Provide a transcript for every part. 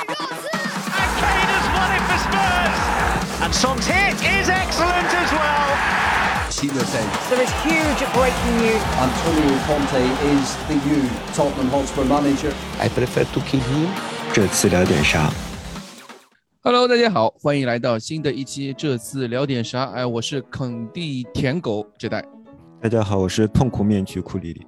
And Kane has won it for Spurs. And Son's hit is excellent as well. There is huge breaking news. Antonio Conte is the new Tottenham Hotspur manager. I prefer to kill him。这次聊点啥？Hello，大家好，欢迎来到新的一期。这次聊点啥？哎，我是肯地舔狗这代。大家好，我是痛苦面具库里里。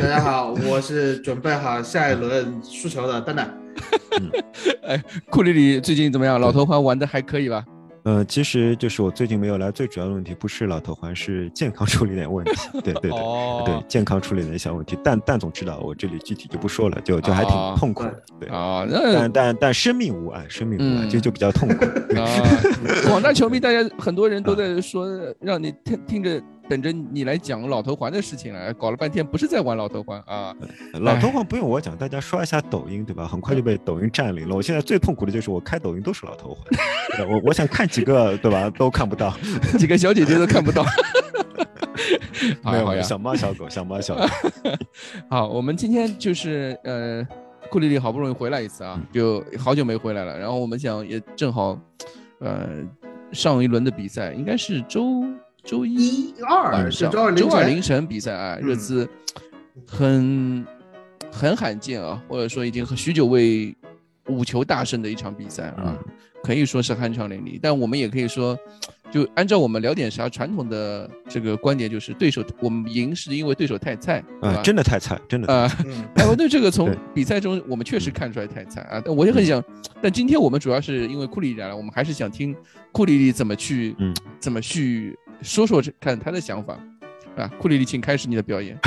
大家好，我是准备好下一轮输球的蛋蛋。哎，库里里最近怎么样？老头环玩的还可以吧？呃，其实就是我最近没有来，最主要的问题不是老头环，是健康出了点问题。对对对、哦 对，健康出了点小问题。但但总知道，我这里具体就不说了，就就还挺哦痛苦的。对，啊，那但但但生命无碍，生命无碍，嗯就就比较痛苦。对啊，广大球迷，大家很多人都在说，让你听听着，等着你来讲老头环的事情了。搞了半天不是在玩老头环啊。老头环不用我讲，大家刷一下抖音，对吧？很快就被抖音占领了。我现在最痛苦的就是我开抖音都是老头环，对我我想看几个，对吧？都看不到。几个小姐姐都看不到。没有呀好呀，小猫小狗，小猫小狗。好，我们今天就是呃，库里里好不容易回来一次啊，就好久没回来了。然后我们想也正好，呃，上一轮的比赛应该是周周一一二周二凌晨。周二凌晨比赛啊，热嗯。刺很很罕见啊，或者说已经很许久未五球大胜的一场比赛啊，可以说是酣畅淋漓。但我们也可以说，就按照我们聊点啥传统的这个观点，就是对手我们赢是因为对手太菜，啊，真的太菜，真的啊。哎，我对这个从比赛中我们确实看出来太菜啊，但我也很想，但今天我们主要是因为库里里来了，我们还是想听库里里怎么去，嗯怎么去说说这看他的想法啊。库里里，请开始你的表演。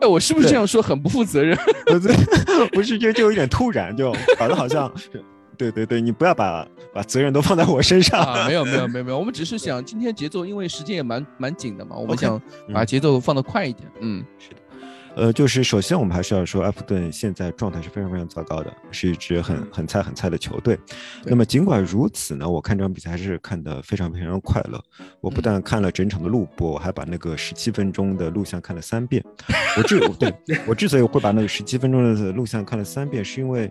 哎，我是不是这样说很不负责任？不是，不是，就就有点突然，就搞得好像是，对对对，你不要把把责任都放在我身上。啊，没有没有没有没有，我们只是想今天节奏，因为时间也蛮蛮紧的嘛，我们想把嗯节奏放得快一点。嗯，是的呃，就是首先我们还是要说，埃弗顿现在状态是非常非常糟糕的，是一支很很菜很菜的球队。那么尽管如此呢，我看这场比赛还是看得非常非常快乐。我不嗯但看了整场的录播，我还把那个十七分钟的录像看了三遍。我之 对我之所以会把那个十七分钟的录像看了三遍，是因为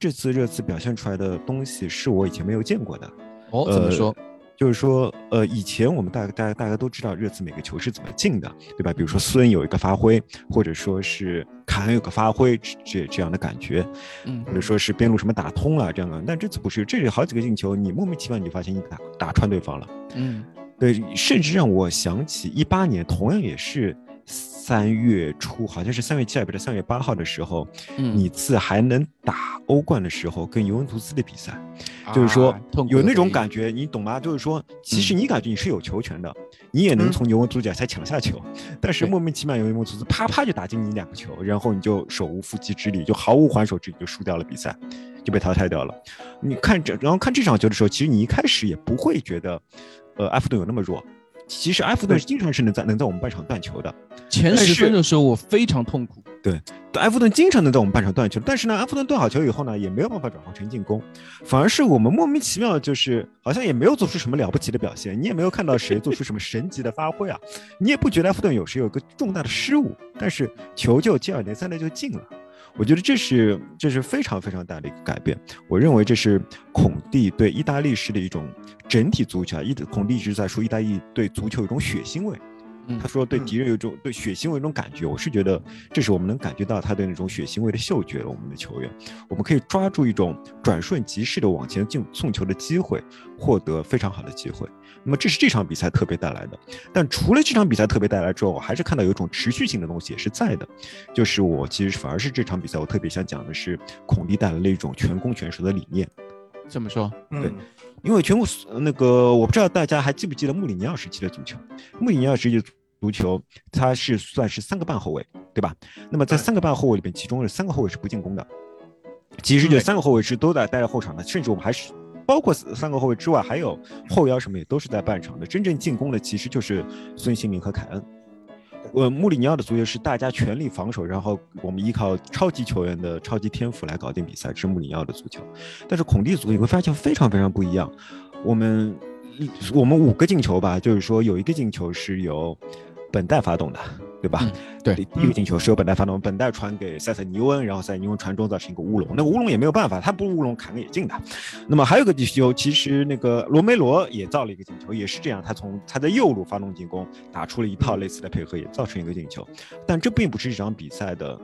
这次热刺表现出来的东西是我以前没有见过的。哦，怎么呃说？就是说，呃，以前我们大大家大家都知道热刺每个球是怎么进的，对吧？比如说孙有一个发挥，或者说是凯恩有个发挥，这这这样的感觉，嗯或者说是边路什么打通了这样的。但这次不是，这里好几个进球，你莫名其妙你就发现你打打穿对方了。嗯对，甚至让我想起一八年，同样也是三月初，好像是三月七号不是三月八号的时候，嗯，你次还能打欧冠的时候，跟尤文图斯的比赛。就是说有那种感觉，你懂吗？就是说，其实嗯你感觉你是有球权的，你也能嗯从尤文图斯脚下抢下球，但是莫名其妙尤文图斯啪啪就打进你两个球，然后你就手无缚鸡之力，就毫无还手之力就输掉了比赛，就被淘汰掉了。你看这，然后看这场球的时候，其实你一开始也不会觉得，呃，埃弗顿有那么弱。其实埃弗顿经常是能在能在我们半场断球的，前十分的时候我非常痛苦。对。埃弗顿经常能在我们半场断球，但是呢，埃弗顿断好球以后呢，也没有办法转化成进攻，反而是我们莫名其妙，就是好像也没有做出什么了不起的表现，你也没有看到谁做出什么神级的发挥啊，你也不觉得埃弗顿有时有个重大的失误，但是球就接二连三的就进了。我觉得这是这是非常非常大的一个改变。我认为这是孔蒂对意大利式的一种整体足球啊，意孔蒂一直在说意大利对足球有一种血腥味。嗯他说对嗯敌人有一种对血腥味有一种感觉，我是觉得这是我们能感觉到他对那种血腥味的嗅觉了。我们的球员，我们可以抓住一种转瞬即逝的往前进送球的机会，获得非常好的机会。那么这是这场比赛特别带来的。但除了这场比赛特别带来之后，我还是看到有一种持续性的东西也是在的，就是我其实反而是这场比赛我特别想讲的是孔蒂带来了一种全攻全守的理念。这么说，嗯，因为全国呃那个我不知道大家还记不记得穆里尼奥时期的足球，穆里尼奥时期的足球它是算是三个半后卫，对吧？那么在三个半后卫里边，其中有三个后卫是不进攻的，其实这三个后卫是都在待在后场的，甚至我们还是。包括三个后卫之外，还有后腰什么也都是在半场的。真正进攻的其实就是孙兴民和凯恩。呃，穆里尼奥的足球是大家全力防守，然后我们依靠超级球员的超级天赋来搞定比赛，是穆里尼奥的足球。但是孔蒂的足球你会发现非常非常不一样。我们我们五个进球吧，就是说有一个进球是由本代发动的，对吧？嗯对第第一个进球是由本代发动，本代传给塞塞尼翁，然后塞塞尼翁传中造成一个乌龙，那个乌龙也没有办法，他不乌龙砍个也进的。那么还有一个进球，其实那个罗梅罗也造了一个进球，也是这样，他从他在右路发动进攻，打出了一套类似的配合，也造成一个进球。但这并不是这场比赛的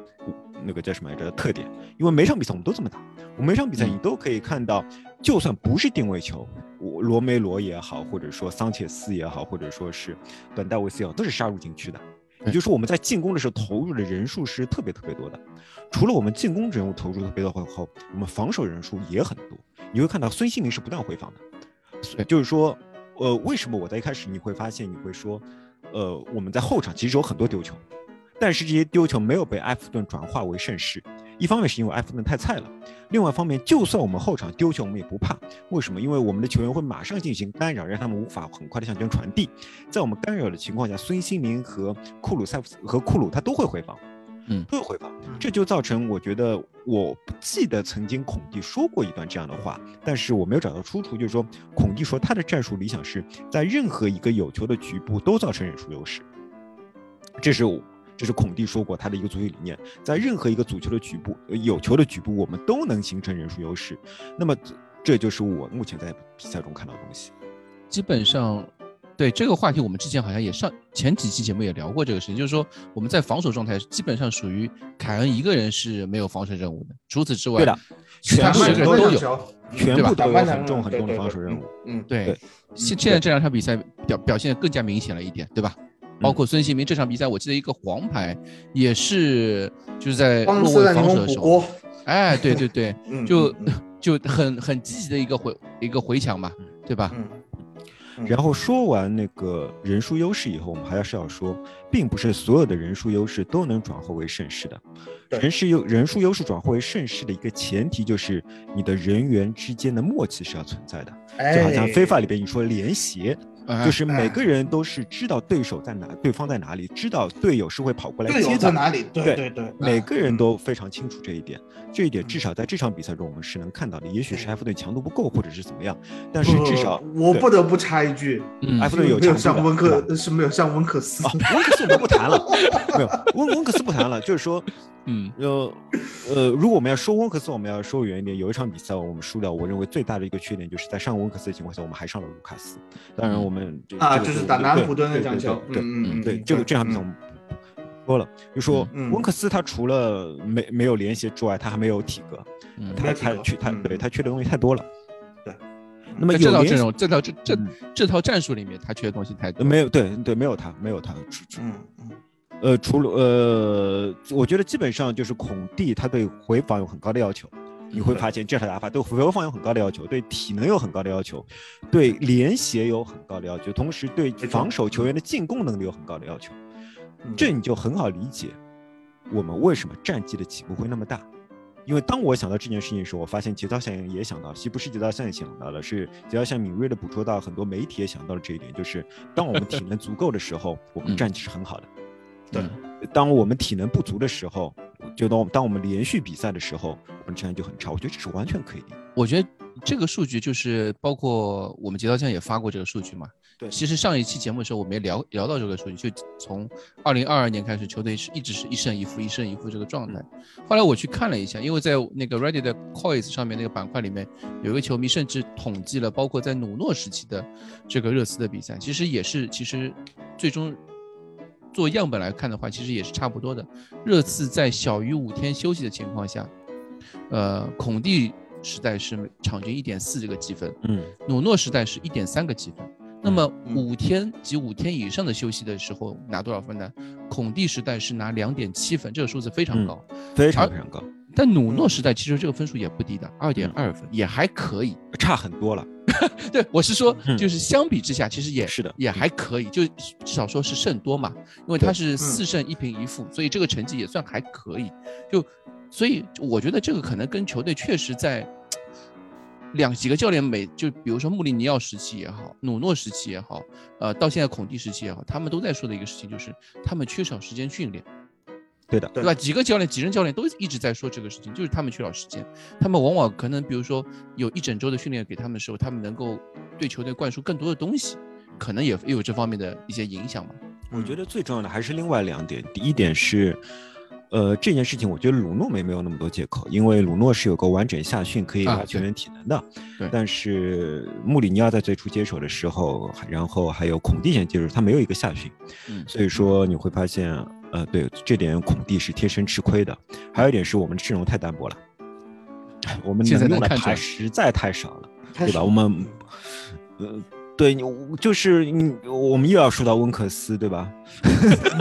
那个叫什么来着特点，因为每场比赛我们都这么打，我们每场比赛你都可以看到，就算不是定位球，我罗梅罗也好，或者说桑切斯也好，或者说是本戴维斯也好，都是杀入禁区的。也就是说，我们在进攻的时候投入的人数是特别特别多的。除了我们进攻人物投入特别多后，我们防守人数也很多。你会看到孙兴民是不断回防的，对就是说，呃，为什么我在一开始你会发现你会说，呃，我们在后场其实有很多丢球，但是这些丢球没有被埃弗顿转化为胜势。一方面是因为埃弗顿太菜了，另外一方面，就算我们后场丢球，我们也不怕。为什么？因为我们的球员会马上进行干扰，让他们无法很快的向前传递。在我们干扰的情况下，孙兴民和库鲁塞夫斯和库鲁他都会回防，嗯都会回防，这就造成我觉得我不记得曾经孔蒂说过一段这样的话，但是我没有找到出处，就是说孔蒂说他的战术理想是在任何一个有球的局部都造成人数优势，这是我。这是孔蒂说过他的一个足球理念，在任何一个足球的局部、呃有球的局部，我们都能形成人数优势。那么，这这就是我目前在比赛中看到的东西。基本上，对这个话题，我们之前好像也上前几期节目也聊过这个事情，就是说我们在防守状态基本上属于凯恩一个人是没有防守任务的，除此之外，对的，其他十全部个人都有。全部都有很重很重的防守任务。嗯，对对，现现在这两场比赛表表现得更加明显了一点，对吧？包括孙兴民这场比赛，我记得一个黄牌也是就是在帮落位防守的时候，哎，对对对，嗯，就嗯 就很很积极的一个回一个回抢嘛，对吧？然后说完那个人数优势以后，我们还是要说，并不是所有的人数优势都能转化为胜势的。对人是优人数优势转化为胜势的一个前提，就是你的人员之间的默契是要存在的。就好像哎非法里边你说联协，哎就是每个人都是知道对手在哪，对方在哪里，知道队友是会跑过来接的。在哪里？对对对对，每个人嗯都非常清楚这一点，这一点至少在这场比赛中我们是能看到的。也许是埃弗顿强度不够，或者是怎么样，但是至少不我不得不插一句，嗯埃弗顿有像温克是没有像温克斯啊，温克斯我们不谈了，没有温温克斯不谈了，就是说，嗯，呃呃，如果我们要说温克斯，我们要说远一点，有一场比赛我们输掉，我认为最大的一个缺点就是在上温克斯的情况下，我们还上了卢卡斯。当然，我们这啊，这个就是打南安普顿那对场球，对对对，这个这场比赛我们说了，就说嗯温克斯他除了没没有联系之外，他还没有体格，嗯他他缺他嗯对他缺的东西太多了。对，那么这套阵容、这套这这嗯这套战术里面，他缺的东西太多。没有对对没有他没有他，嗯嗯呃，除了呃，我觉得基本上就是孔蒂他对回防有很高的要求。你会发现这套打法对回防有很高的要求，对体能有很高的要求，对联协有很高的要求，同时对防守球员的进攻能力有很高的要求。嗯这你就很好理解，我们为什么战绩的起步会那么大。因为当我想到这件事情的时候，我发现节操效应也想到，其实不是节操效应想到了，是节操效应敏锐的捕捉到很多媒体也想到了这一点，就是当我们体能足够的时候，我们嗯战绩是很好的。对嗯当我们体能不足的时候，就当当我们连续比赛的时候，我们战绩就很差。我觉得这是完全可以的。我觉得这个数据就是包括我们节操酱也发过这个数据嘛。对其实上一期节目的时候我们也聊聊到这个数据，就从二零二二年开始，球队是一直是一胜一负、一胜一负这个状态。后来我去看了一下，因为在那个 Reddit 的 Coins 上面那个板块里面，有一个球迷甚至统计了包括在努诺时期的这个热刺的比赛，其实也是其实最终。做样本来看的话，其实也是差不多的。热刺在小于五天休息的情况下，呃，孔蒂时代是场均一点四这个积分，嗯，努诺时代是一点三个积分。那么嗯五天及五天以上的休息的时候拿多少分呢？孔蒂时代是拿两点七分，这个数字非常嗯高。非常非常高，但努诺时代其实这个分数也不低的，二点二分也还可以。差很多了。对我是说，嗯就是相比之下，其实也是的也还可以，就至少说是胜多嘛，因为他是四胜一平一负，所以这个成绩也算还可以。就所以我觉得这个可能跟球队确实在两几个教练每就比如说穆里尼奥时期也好，努诺时期也好，呃，到现在孔蒂时期也好，他们都在说的一个事情就是他们缺少时间训练。对的，对吧？几个教练、几任教练都一直在说这个事情，就是他们缺少时间。他们往往可能，比如说有一整周的训练给他们的时候，他们能够对球队灌输更多的东西，可能也也有这方面的一些影响嘛。我觉得最重要的还是另外两点。第一点是，呃，这件事情我觉得鲁诺没没有那么多借口，因为鲁诺是有个完整夏训可以啊拉球员体能的。对但是穆里尼奥在最初接手的时候，然后还有孔蒂先接手，他没有一个夏训，嗯所以说你会发现，呃，对这点孔蒂是贴身吃亏的。还有一点是我们的阵容太单薄了，我们现在能用的牌能看出来实在太少了。对吧？我们，呃，对你就是你，我们又要说到温克斯，对吧？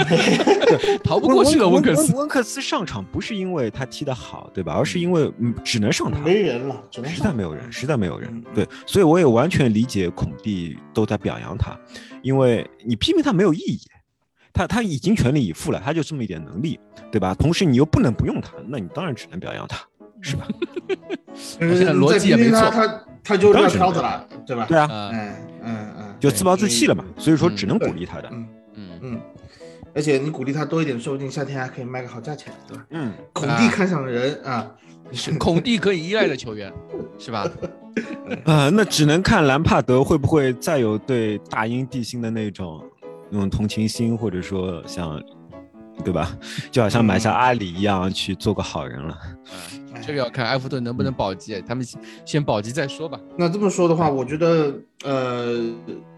逃不过去了，温克斯。温克斯上场不是因为他踢得好，对吧？而是因为嗯，只能上他，没人了，只能实在没有人，实在没有人嗯。对，所以我也完全理解孔蒂都在表扬他，因为你批评他没有意义。他他已经全力以赴了，他就这么一点能力，对吧？同时你又不能不用他，那你当然只能表扬他，是吧？嗯现在逻辑也没错他就撂当然是挑子了，对吧？对啊，啊，嗯嗯嗯，就自暴自弃了嘛。所以说嗯只能鼓励他的。嗯嗯，嗯，而且你鼓励他多一点，说不定夏天还可以卖个好价钱，对吧？嗯，孔蒂看上的人啊，是孔蒂可以依赖的球员，是吧？啊、那只能看兰帕德会不会再有对大英帝星的那种那种同情心，或者说像，对吧？就好像买下阿里一样去做个好人了。啊，这个要看埃弗顿能不能保级，他们先先保级再说吧。那这么说的话，我觉得呃，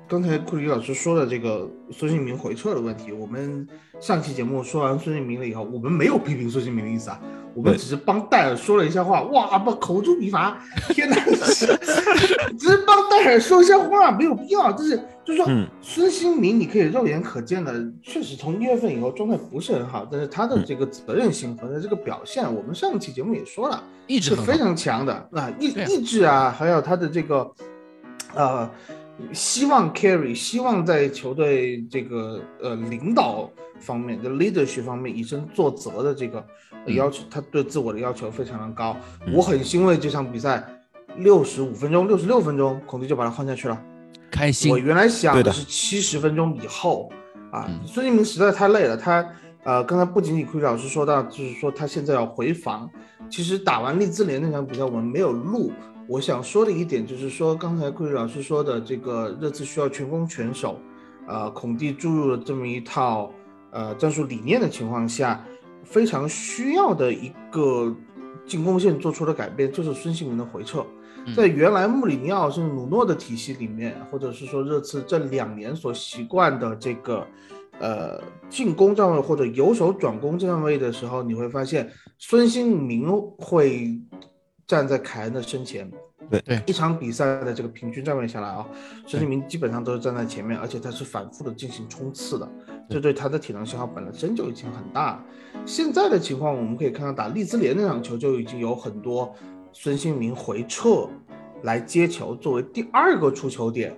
刚才库里老师说的这个孙兴民回撤的问题，我们上期节目说完孙兴民了以后，我们没有批评孙兴民的意思啊，我们只是帮戴尔说了一下话，哇，不口诛笔伐，天哪，只是帮戴尔说一下话，没有必要，就是就是说，嗯。孙兴民你可以肉眼可见的，确实从一月份以后状态不是很好，但是他的这个责任心和他这个表现，我们上期节目也说了。意志是非常强的。啊，意意志啊，还有他的这个呃，希望 carry，希望在球队这个呃领导方面就 leadership 方面以身作则的这个要求，他对自我的要求非常的高。嗯我很欣慰这场比赛六十五分钟、六十六分钟，孔蒂就把他换下去了。开心我。原来想的是七十分钟以后啊嗯，孙兴民实在太累了。他呃，刚才不仅仅库里老师说到，就是说他现在要回防。其实打完利兹联那场比赛我们没有录。我想说的一点就是说，刚才库里老师说的这个热刺需要全攻全守，呃，孔蒂注入了这么一套呃战术理念的情况下，非常需要的一个进攻线做出的改变，就是孙兴民的回撤。嗯在原来穆里尼奥甚至努诺的体系里面，或者是说热刺这两年所习惯的这个呃进攻站位或者由守转攻站位的时候，你会发现孙兴民会站在凯恩的身前。对对一场比赛的这个平均站位下来啊，孙兴民基本上都是站在前面，而且他是反复的进行冲刺的，这对他的体能消耗本身就已经很大了。现在的情况，我们可以看到打利兹联那场球就已经有很多孙兴民回撤来接球，作为第二个出球点，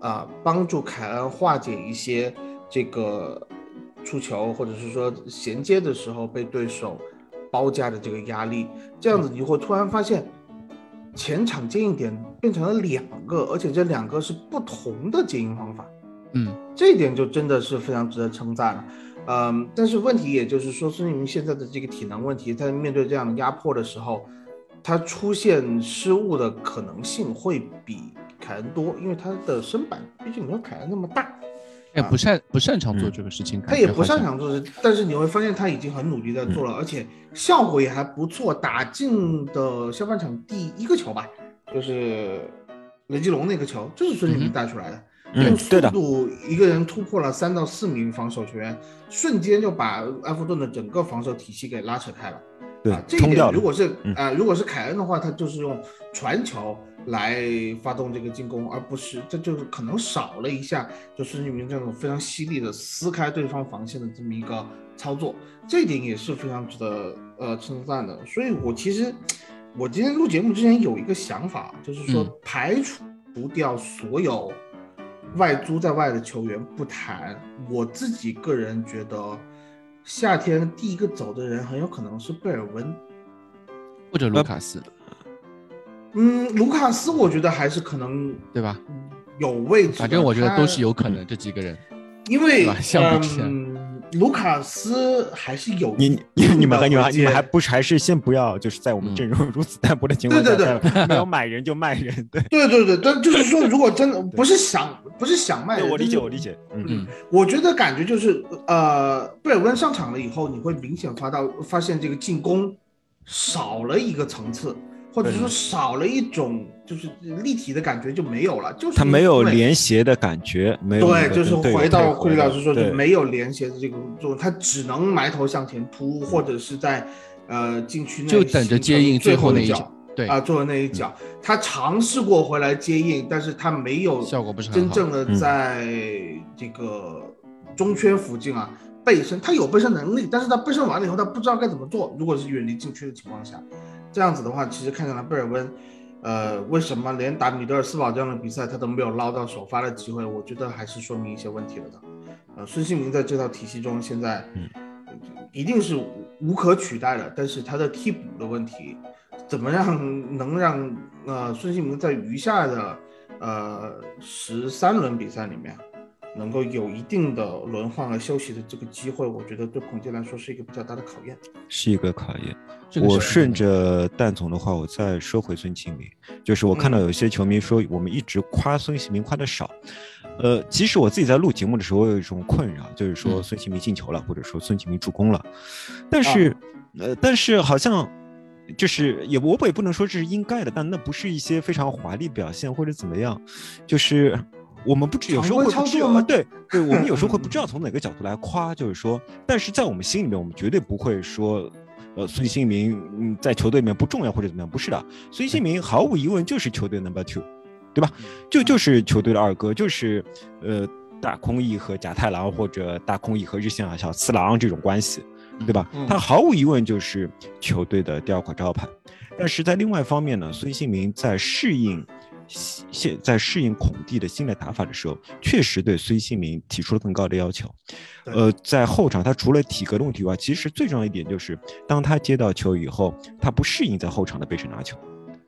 啊、帮助凯恩化解一些这个出球或者是说衔接的时候被对手包夹的这个压力。这样子你会突然发现，前场接应点变成了两个，而且这两个是不同的接应方法。嗯，这一点就真的是非常值得称赞了。嗯，但是问题也就是说，孙兴民现在的这个体能问题，在面对这样的压迫的时候，他出现失误的可能性会比凯恩多，因为他的身板毕竟没有凯恩那么大，哎，不擅不擅长做这个事情，他也不擅长做这，但是你会发现他已经很努力在做了，而且效果也还不错。打进的下半场第一个球吧，就是雷吉隆那个球，就是孙兴民带出来的。嗯用，速对的，度一个人突破了三到四名防守球员，瞬间就把埃弗顿的整个防守体系给拉扯开了。对啊，这一点如。果是嗯啊、如果是凯恩的话，他就是用传球来发动这个进攻，而不是这就是可能少了一下，就孙兴民这种非常犀利的撕开对方防线的这么一个操作，这一点也是非常值得呃称赞的。所以我其实我今天录节目之前有一个想法，就是说嗯排除掉所有外租在外的球员不谈，我自己个人觉得。夏天第一个走的人很有可能是贝尔温，或者卢卡斯，嗯，卢卡斯我觉得还是可能对吧？有位置，反正我觉得都是有，可能，这几个人。因为对吧相比之下嗯，卢卡斯还是有你你你们和你们你们还不是还是先不要，就是在我们嗯。阵容 如此淡薄的情况下，对对对。没有买人就卖人，对，对对对，但就是说，如果真的不是想不是想卖人，我理解我理解，嗯。嗯我觉得感觉就是，呃，贝尔温上场了以后，你会明显发到发现这个进攻少了一个层次，或者说少了一种就是立体的感觉就没有了，就是他没有因为联携的感觉，没有对，就是回到库里老师说，的没有连携的这个作用，他只能埋头向前扑，或者是在呃禁区内就等着接应最最后那一脚，对啊，最后那一脚，他尝试过回来接应，但是他没有效果不是很好真正的嗯。在这个中圈附近啊背身，他有背身能力，但是他背身完了以后，他不知道该怎么做。如果是远离禁区的情况下，这样子的话，其实看起来贝尔温。呃，为什么连打米德尔斯堡这样的比赛他都没有捞到首发的机会？我觉得还是说明一些问题了的。呃，孙兴民在这套体系中现在，嗯一定是无可取代的，但是他的替补的问题，怎么样能让呃孙兴民在余下的呃十三轮比赛里面，能够有一定的轮换和休息的这个机会？我觉得对孔蒂来说是一个比较大的考验。是一个考验。这个我顺着蛋总的话，我再说回孙兴民，就是我看到有些球迷说我们一直夸孙兴民夸的少，呃，其实我自己在录节目的时候，我有一种困扰，就是说嗯孙兴民进球了，或者说孙兴民助攻了，但是，呃，但是好像。就是也我也不能说这是应该的，但那不是一些非常华丽表现或者怎么样，就是我们不知有时候会不知常规操作吗啊对对，我们有时候会不知道从哪个角度来夸，就是说，但是在我们心里面，我们绝对不会说呃，孙兴民嗯在球队里面不重要或者怎么样，不是的，孙兴民毫无疑问就是球队 number two，对吧？就就是球队的二哥，就是呃大空翼和甲太郎或者大空翼和日向小次郎这种关系，对吧？嗯他毫无疑问就是球队的第二块招牌。但是在另外一方面呢，孙兴民在适应现在适应孔蒂的新的打法的时候，确实对孙兴民提出了更高的要求。呃，在后场，他除了体格的问题以外，其实最重要一点就是，当他接到球以后，他不适应在后场的背身拿球，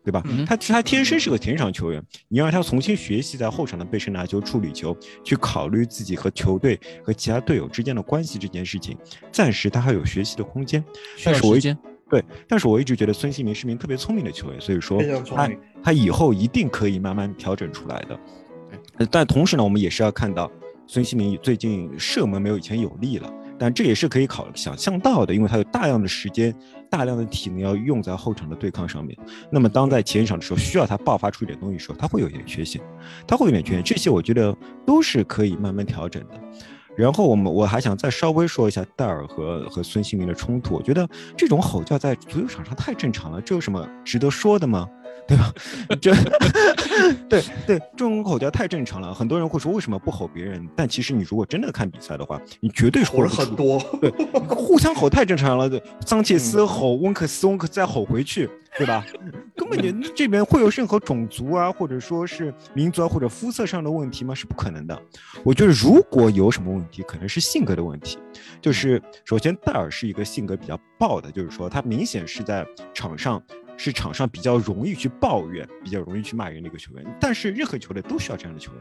对吧？嗯他他天生是个前场球员，你让他重新学习在后场的背身拿球、处理球，去考虑自己和球队和其他队友之间的关系这件事情，暂时他还有学习的空间。但是我一时间。对，但是我一直觉得孙兴民是名特别聪明的球员，所以说他他以后一定可以慢慢调整出来的。但同时呢，我们也是要看到孙兴民最近射门没有以前有力了，但这也是可以考想象到的，因为他有大量的时间、大量的体能要用在后场的对抗上面。那么当在前场的时候，需要他爆发出一点东西的时候，他会有一点缺陷，他会有点缺陷，这些我觉得都是可以慢慢调整的。然后我们我还想再稍微说一下戴尔和和孙兴民的冲突，我觉得这种吼叫在足球场上太正常了，这有什么值得说的吗？对吧？这 对对，这种吼叫太正常了。很多人会说为什么不吼别人？但其实你如果真的看比赛的话，你绝对是吼了很多，对，互相吼太正常了。对，桑切斯吼温克斯，温克斯再吼回去，对吧？这边会有任何种族啊，或者说是民族啊，或者肤色上的问题吗？是不可能的。我觉得如果有什么问题，可能是性格的问题。就是首先戴尔是一个性格比较暴的，就是说他明显是在场上。是场上比较容易去抱怨、比较容易去骂人的一个球员，但是任何球队都需要这样的球员，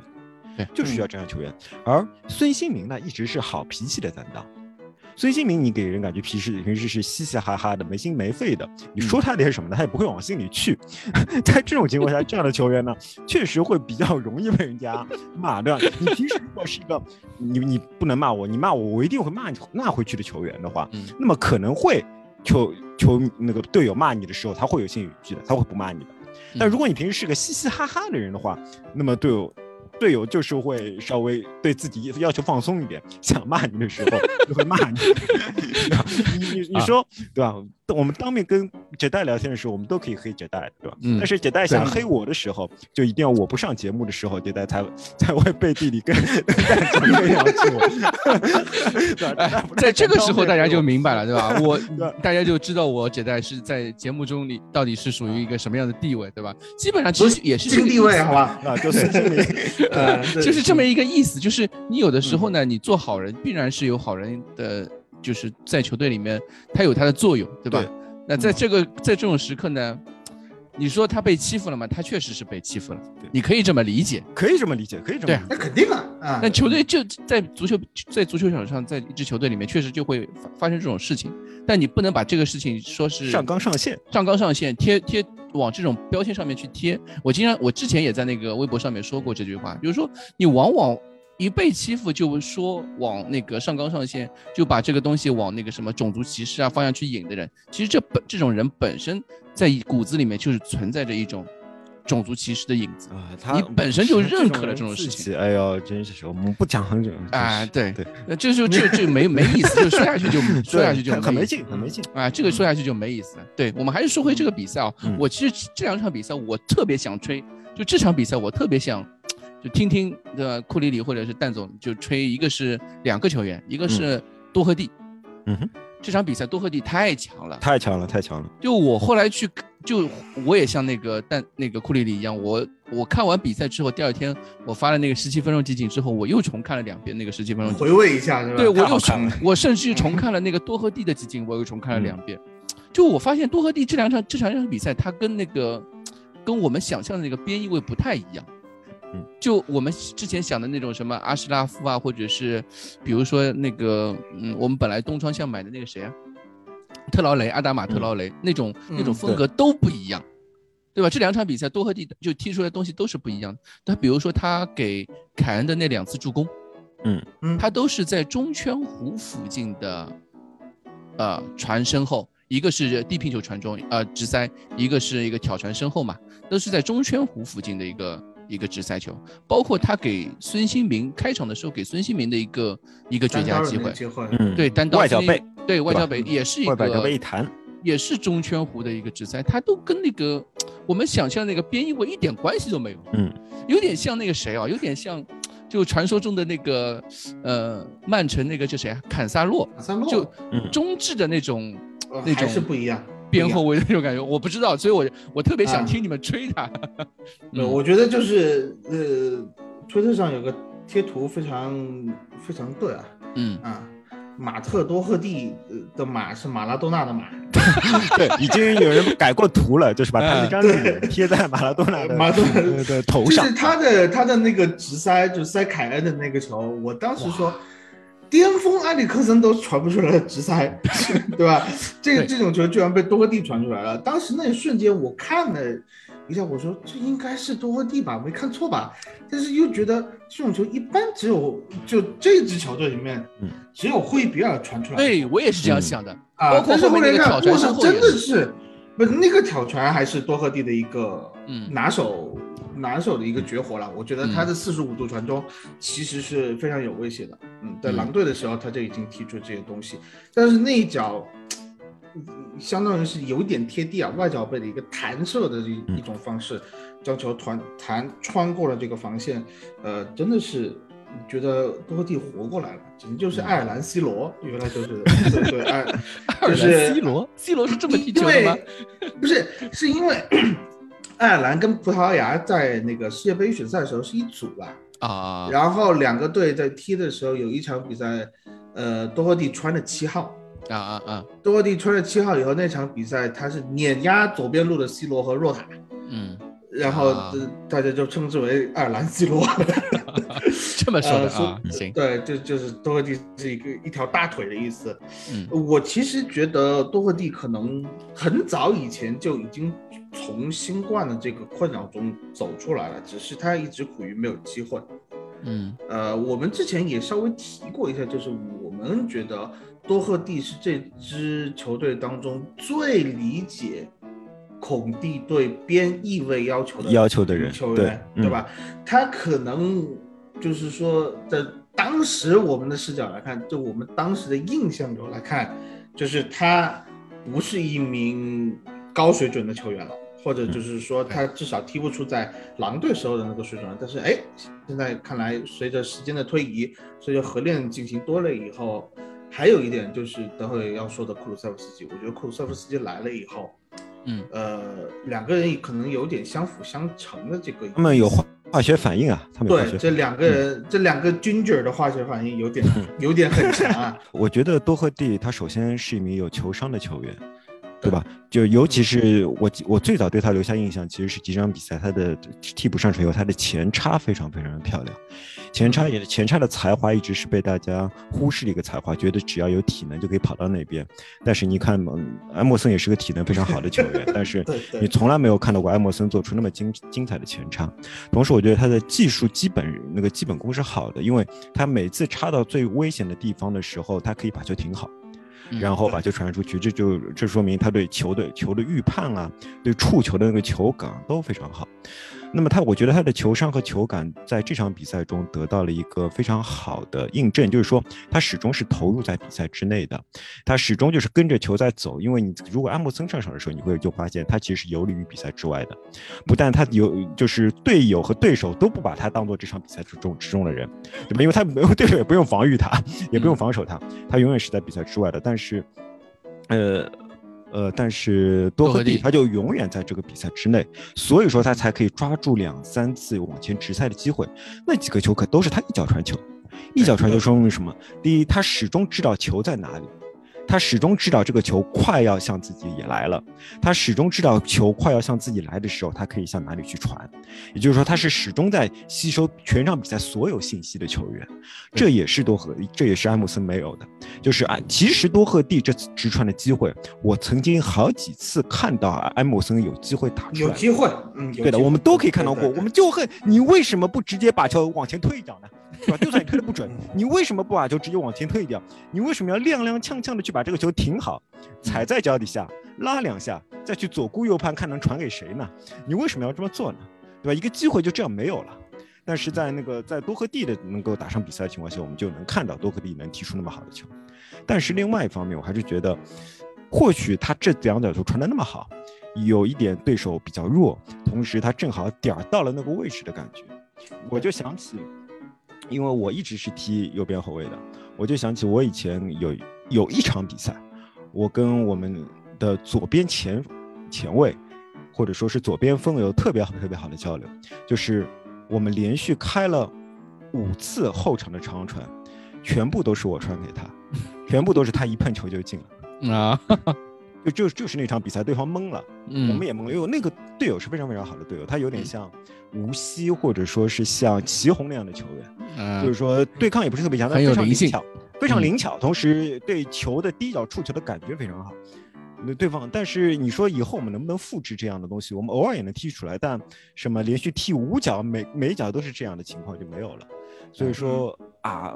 对，就需要这样的球员。而孙兴民呢，一直是好脾气的担当。孙兴民，你给人感觉平时平时是嘻嘻哈哈的、没心没肺的，你说他点什么呢，他也不会往心里去。在这种情况下，这样的球员呢，确实会比较容易被人家骂，对吧？你平时如果是一个 你你不能骂我，你骂我，我一定会骂你骂回去的球员的话，嗯那么可能会球球那个队友骂你的时候，他会有心理预期的，他会不骂你的。但如果你平时是个嘻嘻哈哈的人的话，那么队友队友就是会稍微对自己要求放松一点，想骂你的时候就会骂你。你你你说、对吧？我们当面跟杰代聊天的时候，我们都可以黑杰代，对吧？嗯但是杰代想黑我的时候，就一定要我不上节目的时候，杰代才才会背地里跟 跟干这个样子我。对吧哎杰代不，在这个时候大家就明明白了，对吧？我大家就知道我姐代是在节目中里到底是属于一个什么样的地位，对吧？基本上其实也是这个地位，好吧？啊，就孙兴民。呃，就是这么一个意思，就是你有的时候呢，你做好人必然是有好人的，就是在球队里面他有他的作用，对吧？对那在这个在这种时刻呢，你说他被欺负了吗？他确实是被欺负了对，你可以这么理解。可以这么理解，可以这么对理解。那肯定啊啊！那球队就在足球在足球场上，在一支球队里面，确实就会发发生这种事情。但你不能把这个事情说是上纲上线，上纲上线，贴贴往这种标签上面去贴。我经常我之前也在那个微博上面说过这句话，就是说你往往一被欺负就说往那个上纲上线，就把这个东西往那个什么种族歧视啊方向去引的人，其实这本这种人本身在骨子里面就是存在着一种种族歧视的影子。啊，他你本身就认可了这种事情己哎呦，真是我们不讲很久啊，对对，那这就这就没没意思，就说下去就说下去就很很没劲，很没劲。啊，这个说下去就没意思了。对我们还是说回这个比赛啊，嗯我其实这两场比赛我特别想吹，就这场比赛我特别想就听听的库里里或者是蛋总就吹，一个是两个球员，一个是多赫蒂。嗯哼，这场比赛多赫蒂太强了，太强了，太强了。就我后来去，就我也像那个蛋那个库里里一样，我我看完比赛之后，第二天我发了那个十七分钟集锦之后，我又重看了两遍那个十七分钟集锦回味一下是吧？对我又重，我甚至于重看了那个多赫蒂的集锦，我又重看了两遍。就我发现多赫蒂这两场这场这场比赛，他跟那个跟我们想象的那个边翼位不太一样。嗯，就我们之前想的那种什么阿什拉夫啊，或者是比如说那个嗯，我们本来东窗巷买的那个谁啊，特劳雷阿达马特劳雷、那种那种嗯风格都不一样。对吧？这两场比赛多和蒂就踢出来的东西都是不一样的。他比如说他给凯恩的那两次助攻，嗯他都是在中圈弧附近的，呃，传身后，一个是地平球传中，呃，直塞，一个是一个挑传身后嘛，都是在中圈弧附近的一个一个直塞球。包括他给孙兴民开场的时候，给孙兴民的一个一个绝佳机会，机会，嗯，对，单刀外脚背，对外吧脚背也是一个外摆脚背一弹，也是中圈弧的一个直塞，他都跟那个我们想象那个边翼位一点关系都没有。嗯，有点像那个谁啊，有点像就传说中的那个呃曼城那个叫谁啊，坎萨洛，就嗯中置的那种呃那种还是不一样。边后卫的那种感觉，我不知道，所以我我特别想啊听你们吹他。对，嗯我觉得就是呃，推特上有个贴图非常非常对啊嗯，啊，马特多赫蒂呃的马是马拉多纳的马，对，已经有人改过图了，就是把他嗯那张脸贴在马拉多纳的 马拉多纳呃 的头上就是。他的他的那个直塞，就塞凯恩的那个球，我当时说。巅峰埃里克森都传不出来的直塞，对吧？这个这种球居然被多赫蒂传出来了。当时那一瞬间，我看了一下，我说这应该是多赫蒂吧，没看错吧？但是又觉得这种球一般只有就这支球队里面，嗯只有惠比尔传出来。对我也是这样嗯想的，啊，包括但是后来看，我操，挑传身后真，的是，不是那个挑传还是多赫蒂的一个嗯拿手、拿手的一个绝活了。我觉得他的四十五度传中其实是非常有威胁的。嗯，在嗯狼队的时候他就已经踢出这些东西，但是那一脚。嗯相当于是有点贴地啊，外脚背的一个弹射的一嗯一种方式，将球团弹穿过了这个防线，呃，真的是觉得多赫蒂活过来了，简直就是爱尔兰 C 罗，原来就是 对对爱，尔兰就是 C 罗，C 罗是这么踢球的吗？不是，是因为爱尔兰跟葡萄牙在那个世界杯预选赛的时候是一组吧，啊，然后两个队在踢的时候有一场比赛，呃，多赫蒂穿了七号。啊啊啊，多赫蒂穿了七号以后，那场比赛他是碾压左边路的 C 罗和若塔，嗯，然后、大家就称之为爱尔兰 C 罗。这么说的呃说啊，行，对，就就是多赫蒂是一个一条大腿的意思。嗯。我其实觉得多赫蒂可能很早以前就已经从新冠的这个困扰中走出来了，只是他一直苦于没有机会。嗯呃，我们之前也稍微提过一下，就是我们觉得多赫蒂是这支球队当中最理解孔蒂对边翼位要求的要求的人球员，嗯对吧？他可能就是说，在当时我们的视角来看，就我们当时的印象中来看，就是他不是一名高水准的球员了。或者就是说，他至少踢不出在狼队时候的那个水准了。但是，哎，现在看来，随着时间的推移，随着合练进行多了以后，还有一点就是等会要说的库鲁塞夫斯基。我觉得库鲁塞夫斯基来了以后，嗯，呃，两个人可能有点相辅相成的这个。他们有化化学反应啊，他们。对这两个人，这两个 ginger 的化学反应有点 有点很强啊。我觉得多赫蒂他首先是一名有球商的球员，对吧？就尤其是我我最早对他留下印象，其实是几场比赛，他的替补上场以后，他的前插非常非常的漂亮。前插也前插的才华一直是被大家忽视的一个才华，觉得只要有体能就可以跑到那边。但是你看，埃默森也是个体能非常好的球员，但是 你从来没有看到过埃默森做出那么精精彩的前插。同时，我觉得他的技术基本那个基本功是好的，因为他每次插到最危险的地方的时候，他可以把球停好。然后把球传出去，这就这说明他对球的球的预判啊，对触球的那个球感都非常好。那么他，我觉得他的球商和球感在这场比赛中得到了一个非常好的印证，就是说他始终是投入在比赛之内的，他始终就是跟着球在走。因为你如果安默森上场的时候，你会就发现他其实是游离于比赛之外的，不但他有就是队友和对手都不把他当做这场比赛之中之中的人，对吧？因为他没有 对手也不用防御他，也不用防守他，他永远是在比赛之外的。但是，呃。呃，但是多赫蒂他就永远在这个比赛之内，所以说他才可以抓住两三次往前直塞的机会。那几个球可都是他一脚传球，一脚传球说明什么？第一，他始终知道球在哪里。他始终知道这个球快要向自己也来了，他始终知道球快要向自己来的时候，他可以向哪里去传。也就是说，他是始终在吸收全场比赛所有信息的球员。这也是多赫，这也是埃姆森没有的。就是啊，其实多赫蒂这次直传的机会，我曾经好几次看到埃姆森有机会打出来。有机会，嗯，对的，我们都可以看到过。我们就恨你为什么不直接把球往前推一脚呢？对吧？就算你推的不准，你为什么不把球直接往前推掉？你为什么要踉踉跄跄的去把这个球停好，踩在脚底下拉两下，再去左顾右盼看能传给谁呢？你为什么要这么做呢？对吧？一个机会就这样没有了。但是在那个在多赫蒂的能够打上比赛的情况下，我们就能看到多赫蒂能踢出那么好的球。但是另外一方面，我还是觉得，或许他这两脚球传的那么好，有一点对手比较弱，同时他正好点儿到了那个位置的感觉，我就想起。因为我一直是踢右边后卫的，我就想起我以前有有一场比赛，我跟我们的左边前前卫，或者说是左边锋有特别好特别好的交流，就是我们连续开了五次后场的长传，全部都是我传给他，全部都是他一碰球就进了啊。就就就是那场比赛，对方懵了，我们也懵了，因为那个队友是非常非常好的队友，他有点像吴曦或者说是像祁宏那样的球员，就是说对抗也不是特别强，但非常灵巧，非常灵巧，同时对球的第一脚触球的感觉非常好。那对方，但是你说以后我们能不能复制这样的东西？我们偶尔也能踢出来，但什么连续踢五脚，每每一脚都是这样的情况就没有了。所以说啊，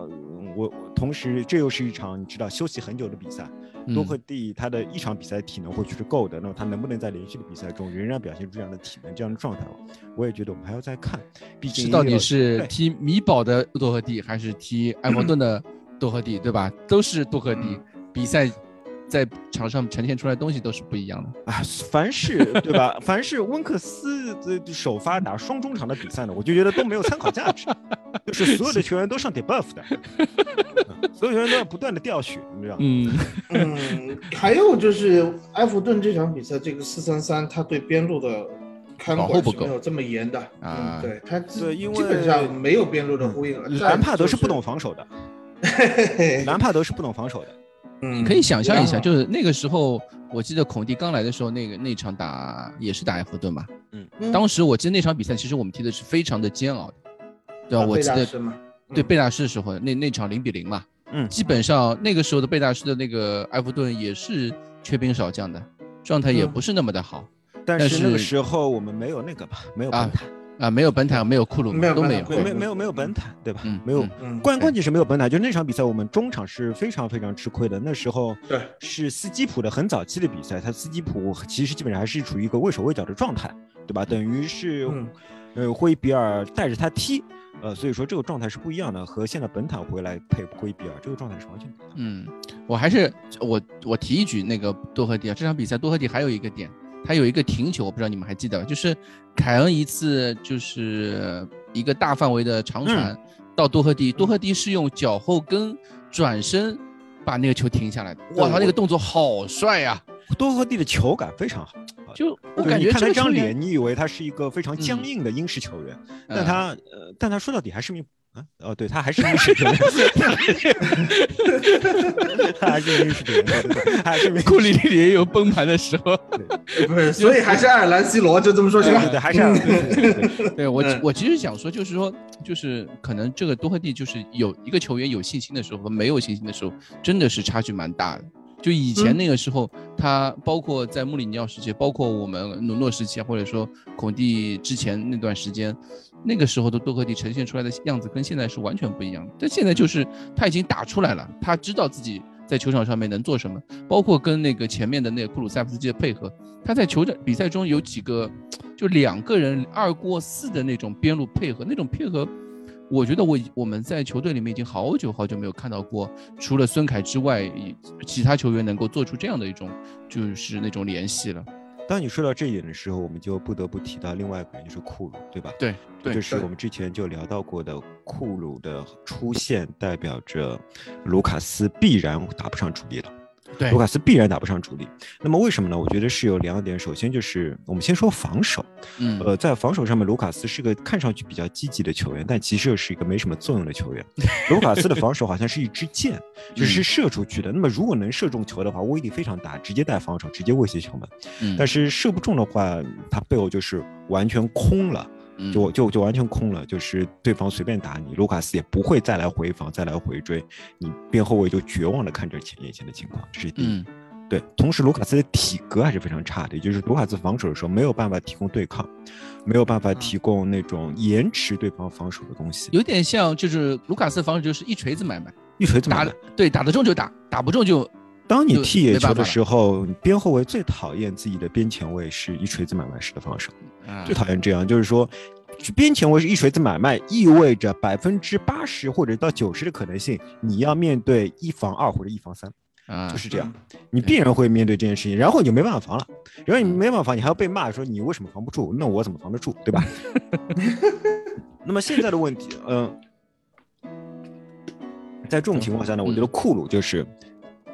我同时这又是一场你知道休息很久的比赛。多赫蒂他的一场比赛体能或许是够的，那么他能不能在连续的比赛中仍然表现出这样的体能、这样的状态？我也觉得我们还要再看。毕竟到底是踢米堡的多赫蒂还是踢埃弗顿的多赫蒂，对吧？都是多赫蒂比赛。在场上呈现出来的东西都是不一样的啊！凡是 对吧？凡是温克斯的首发打双中场的比赛呢，我就觉得都没有参考价值，就是所有的球员都上 debuff 的，所有球员都要不断的掉血，你知道吗？嗯嗯。还有就是埃弗顿这场比赛，这个四三三，他对边路的看管是没有这么严的啊。对他，对，因为基本上没有边路的呼应了。兰帕德是不懂防守的，兰帕德是不懂防守的。你可以想象一下，就是那个时候，我记得孔蒂刚来的时候，那个那场打也是打埃弗顿吧？嗯，当时我记得那场比赛，其实我们踢的是非常的煎熬的，对吧？我记得对贝纳斯的时候，那那场零比零嘛，嗯，基本上那个时候的贝纳斯的那个埃弗顿也是缺兵少将的，状态也不是那么的好。但是那个时候我们没有那个吧？没有本坦啊，没有本坦，没有库鲁，都没有，没没有没有本坦，对吧？没有，关关键是没有本坦。就那场比赛，我们中场是非常非常吃亏的。那时候对是斯基普的很早期的比赛，他斯基普其实基本上还是处于一个畏手畏脚的状态，对吧？等于是呃灰比尔带着他踢，呃，所以说这个状态是不一样的，和现在本坦回来配灰比尔这个状态是完全不一样。嗯，我还是我我提一句，那个多赫蒂啊，这场比赛多赫蒂还有一个点。他有一个停球，我不知道你们还记得，就是凯恩一次就是一个大范围的长传到多赫蒂，多赫蒂是用脚后跟转身把那个球停下来的。哇，他那个动作好帅呀！多赫蒂的球感非常好，就我感觉看他这张脸，你以为他是一个非常僵硬的英式球员，但他呃，但他说到底还是名啊，哦，对他还是英式球员，他还是英式球员，对对对，他还是库里里也有崩盘的时候。不是，所以还是爱尔兰 C 罗，就这么说去吧。对对对，还是对对对对对对我嗯我其实想说，就是说，就是可能这个多赫蒂就是有一个球员有信心的时候和没有信心的时候，真的是差距蛮大的。就以前嗯那个时候，他包括在穆里尼奥时期，包括我们努诺时期，或者说孔蒂之前那段时间，那个时候的多克蒂呈现出来的样子跟现在是完全不一样的。但现在就是他已经打出来了，他知道自己在球场上面能做什么，包括跟那个前面的那个库鲁塞夫斯基的配合，他在球场比赛中有几个就两个人二过四的那种边路配合，那种配合，我觉得我我们在球队里面已经好久好久没有看到过，除了孙凯之外，其他球员能够做出这样的一种就是那种联系了。当你说到这一点的时候，我们就不得不提到另外一个人，就是库鲁，对吧？对对对这是我们之前就聊到过的，库鲁的出现代表着卢卡斯必然打不上主力了。对卢卡斯必然打不上主力。那么为什么呢？我觉得是有两点。首先就是我们先说防守，嗯呃，在防守上面，卢卡斯是个看上去比较积极的球员，但其实又是一个没什么作用的球员。卢卡斯的防守好像是一支箭，就是嗯射出去的。那么如果能射中球的话，威力非常大，直接带防守，直接威胁球门。嗯但是射不中的话，他背后就是完全空了。嗯就就就完全空了，就是对方随便打你，卢卡斯也不会再来回防，再来回追，你边后卫就绝望的看着前眼前的情况，这是第一。嗯对，同时卢卡斯的体格还是非常差的，也就是卢卡斯防守的时候没有办法提供对抗，没有办法提供那种延迟对方防守的东西，有点像就是卢卡斯防守就是一锤子买卖，一锤子打的买卖。对打得中就打，打不中就当你踢野球的时候，边后卫最讨厌自己的边前卫是一锤子买卖式的防守。啊最讨厌这样，就是说，边前卫是一锤子买卖，意味着百分之八十或者到九十的可能性，你要面对一防二或者一防三，啊就是这样，你必然会面对这件事情，然后你就没办法防了，然后你没办法防，你还要被骂说你为什么防不住，那我怎么防得住，对吧？那么现在的问题，嗯、在这种情况下呢，我觉得库鲁就是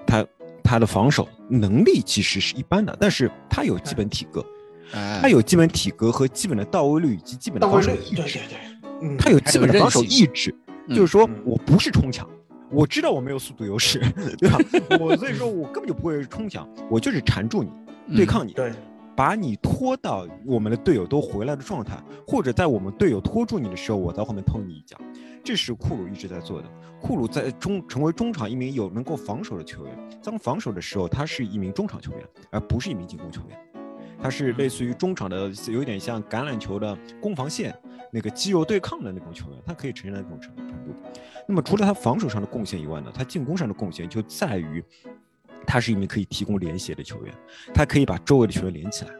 他他的防守能力其实是一般的，但是他有基本体格。啊他有基本体格和基本的到位率以及基本的防守意志，对对对，嗯，他有基本的防守意志，嗯就是说嗯我不是冲抢，我知道我没有速度优势，对吧？我所以说我根本就不会冲抢，我就是缠住你，嗯对抗你，对，把你拖到我们的队友都回来的状态，或者在我们队友拖住你的时候，我在后面碰你一脚。这是库鲁一直在做的。库鲁在中成为中场一名有能够防守的球员，当防守的时候，他是一名中场球员，而不是一名进攻球员。他是类似于中场的，有点像橄榄球的攻防线那个肌肉对抗的那种球员，他可以呈现到这种程程度。那么除了他防守上的贡献以外呢，他进攻上的贡献就在于，他是一名可以提供连携的球员，他可以把周围的球员连起来。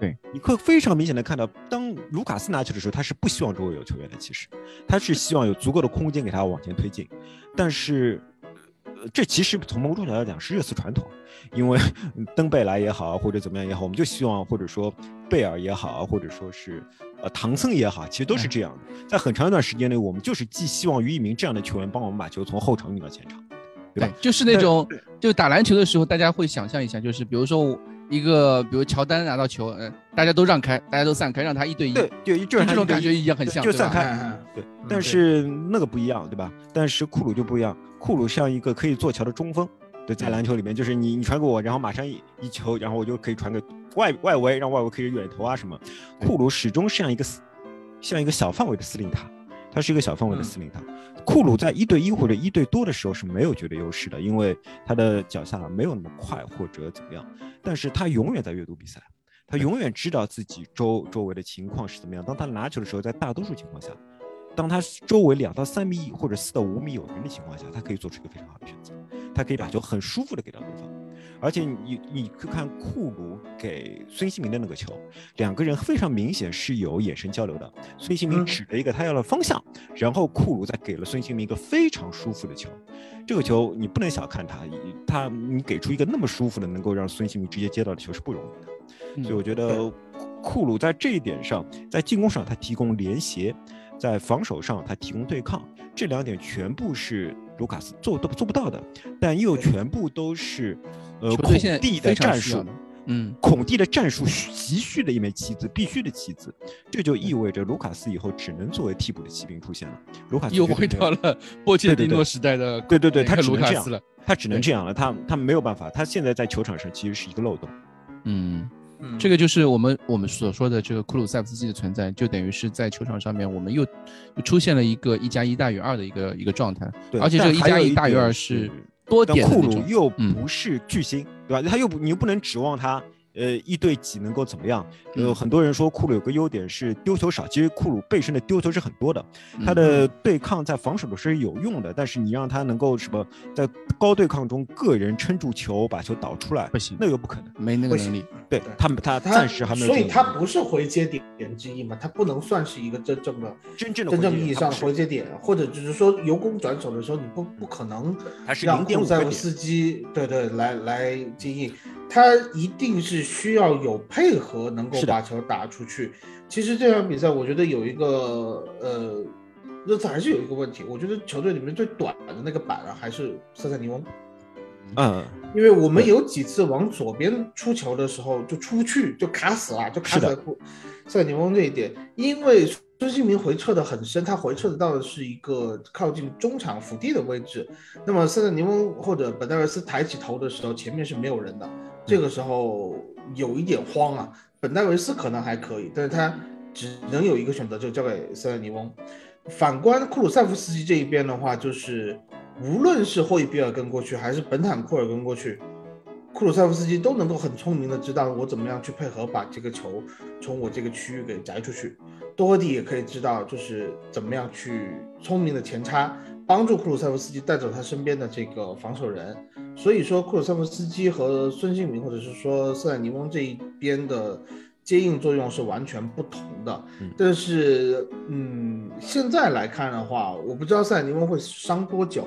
对，你会非常明显的看到，当卢卡斯拿球的时候，他是不希望周围有球员的，其实他是希望有足够的空间给他往前推进。但是，呃，这其实从某种角度来讲是热刺传统，因为登贝莱也好，或者怎么样也好，我们就希望或者说贝尔也好，或者说是呃唐僧也好，其实都是这样的。在很长一段时间内，我们就是寄希望于一名这样的球员帮我们把球从后场运到前场。对吧对，就是那种就打篮球的时候，大家会想象一下，就是比如说一个，比如乔丹拿到球，呃，大家都让开，大家都散开，让他一对一，对，对，就就是这种感觉一一样，很像，就散开对但是那个不一样，对吧？但是库鲁就不一样，库鲁像一个可以做桥的中锋，对，在篮球里面，就是你你传给我，然后马上一一球，然后我就可以传给外外围，让外围可以远投啊什么。库鲁始终像一个司像一个小范围的司令塔，他是一个小范围的司令塔。库鲁在一对一或者一对多的时候是没有绝对优势的，因为他的脚下没有那么快或者怎么样，但是他永远在阅读比赛。他永远知道自己周周围的情况是怎么样。当他拿球的时候，在大多数情况下，当他周围两到三米或者四到五米有人的情况下，他可以做出一个非常好的选择，他可以把球很舒服的给到对方。而且你你去看库鲁给孙兴民的那个球，两个人非常明显是有眼神交流的。孙兴民嗯指了一个他要的方向，然后库鲁再给了孙兴民一个非常舒服的球。这个球你不能小看他，他你给出一个那么舒服的，能够让孙兴民直接接到的球是不容易的。嗯所以我觉得库鲁在这一点上，在进攻上他提供连携，在防守上他提供对抗，这两点全部是卢卡斯做都做不到的，但又全部都是呃孔蒂的战术嗯，孔蒂的战术急需的一枚棋子，必须的棋子，这就意味着卢卡斯以后只能作为替补的骑兵出现了。卢卡斯又回到了波切蒂诺时代的对对对，他那个只能这样。他只能这样了，他他没有办法，他现在在球场上其实是一个漏洞。嗯，嗯这个就是我们我们所说的这个库鲁塞夫斯基的存在，就等于是在球场上面，我们又又出现了一个一加一大于二的一个一个状态，对，而且这个一加一大于二是多点的那种。鲁又嗯不是巨星，对吧？他又不，你又不能指望他，呃，一对几能够怎么样？呃，嗯很多人说库鲁有个优点是丢球少，其实库鲁背身的丢球是很多的，他嗯的对抗在防守的时候是有用的，但是你让他能够什么在高对抗中个人撑住球，把球导出来，不行那又不可能。没那个能力。对对他们，他他暂时还没有所以他不是回接点之一嘛，他不能算是一个真正的、真正的真正意义上的回接点，或者只是说由攻转守的时候，你不不可能让库鲁0.5个点塞夫斯基对对来来接应，他一定是需要有配合，能够把球打出去。其实这场比赛，我觉得有一个呃，热刺还是有一个问题，我觉得球队里面最短的那个板啊，还是塞塞尼翁。嗯，因为我们有几次往左边出球的时候就出不去，就卡死了，就卡死是的在库塞尼翁这一点。因为孙兴民回撤的很深，他回撤得到的是一个靠近中场腹地的位置。那么塞尼翁或者本戴维斯抬起头的时候，前面是没有人的，这个时候有一点慌啊。本戴维斯可能还可以，但是他只能有一个选择，就交给塞尼翁。反观库鲁塞夫斯基这一边的话，就是无论是霍伊比尔跟过去，还是本坦库尔跟过去，库鲁塞夫斯基都能够很聪明的知道我怎么样去配合把这个球从我这个区域给摘出去。多赫蒂也可以知道，就是怎么样去聪明的前插，帮助库鲁塞夫斯基带走他身边的这个防守人。所以说，库鲁塞夫斯基和孙兴民，或者是说塞尔尼翁这一边的接应作用是完全不同的。但是，嗯，现在来看的话，我不知道塞尔尼翁会伤多久。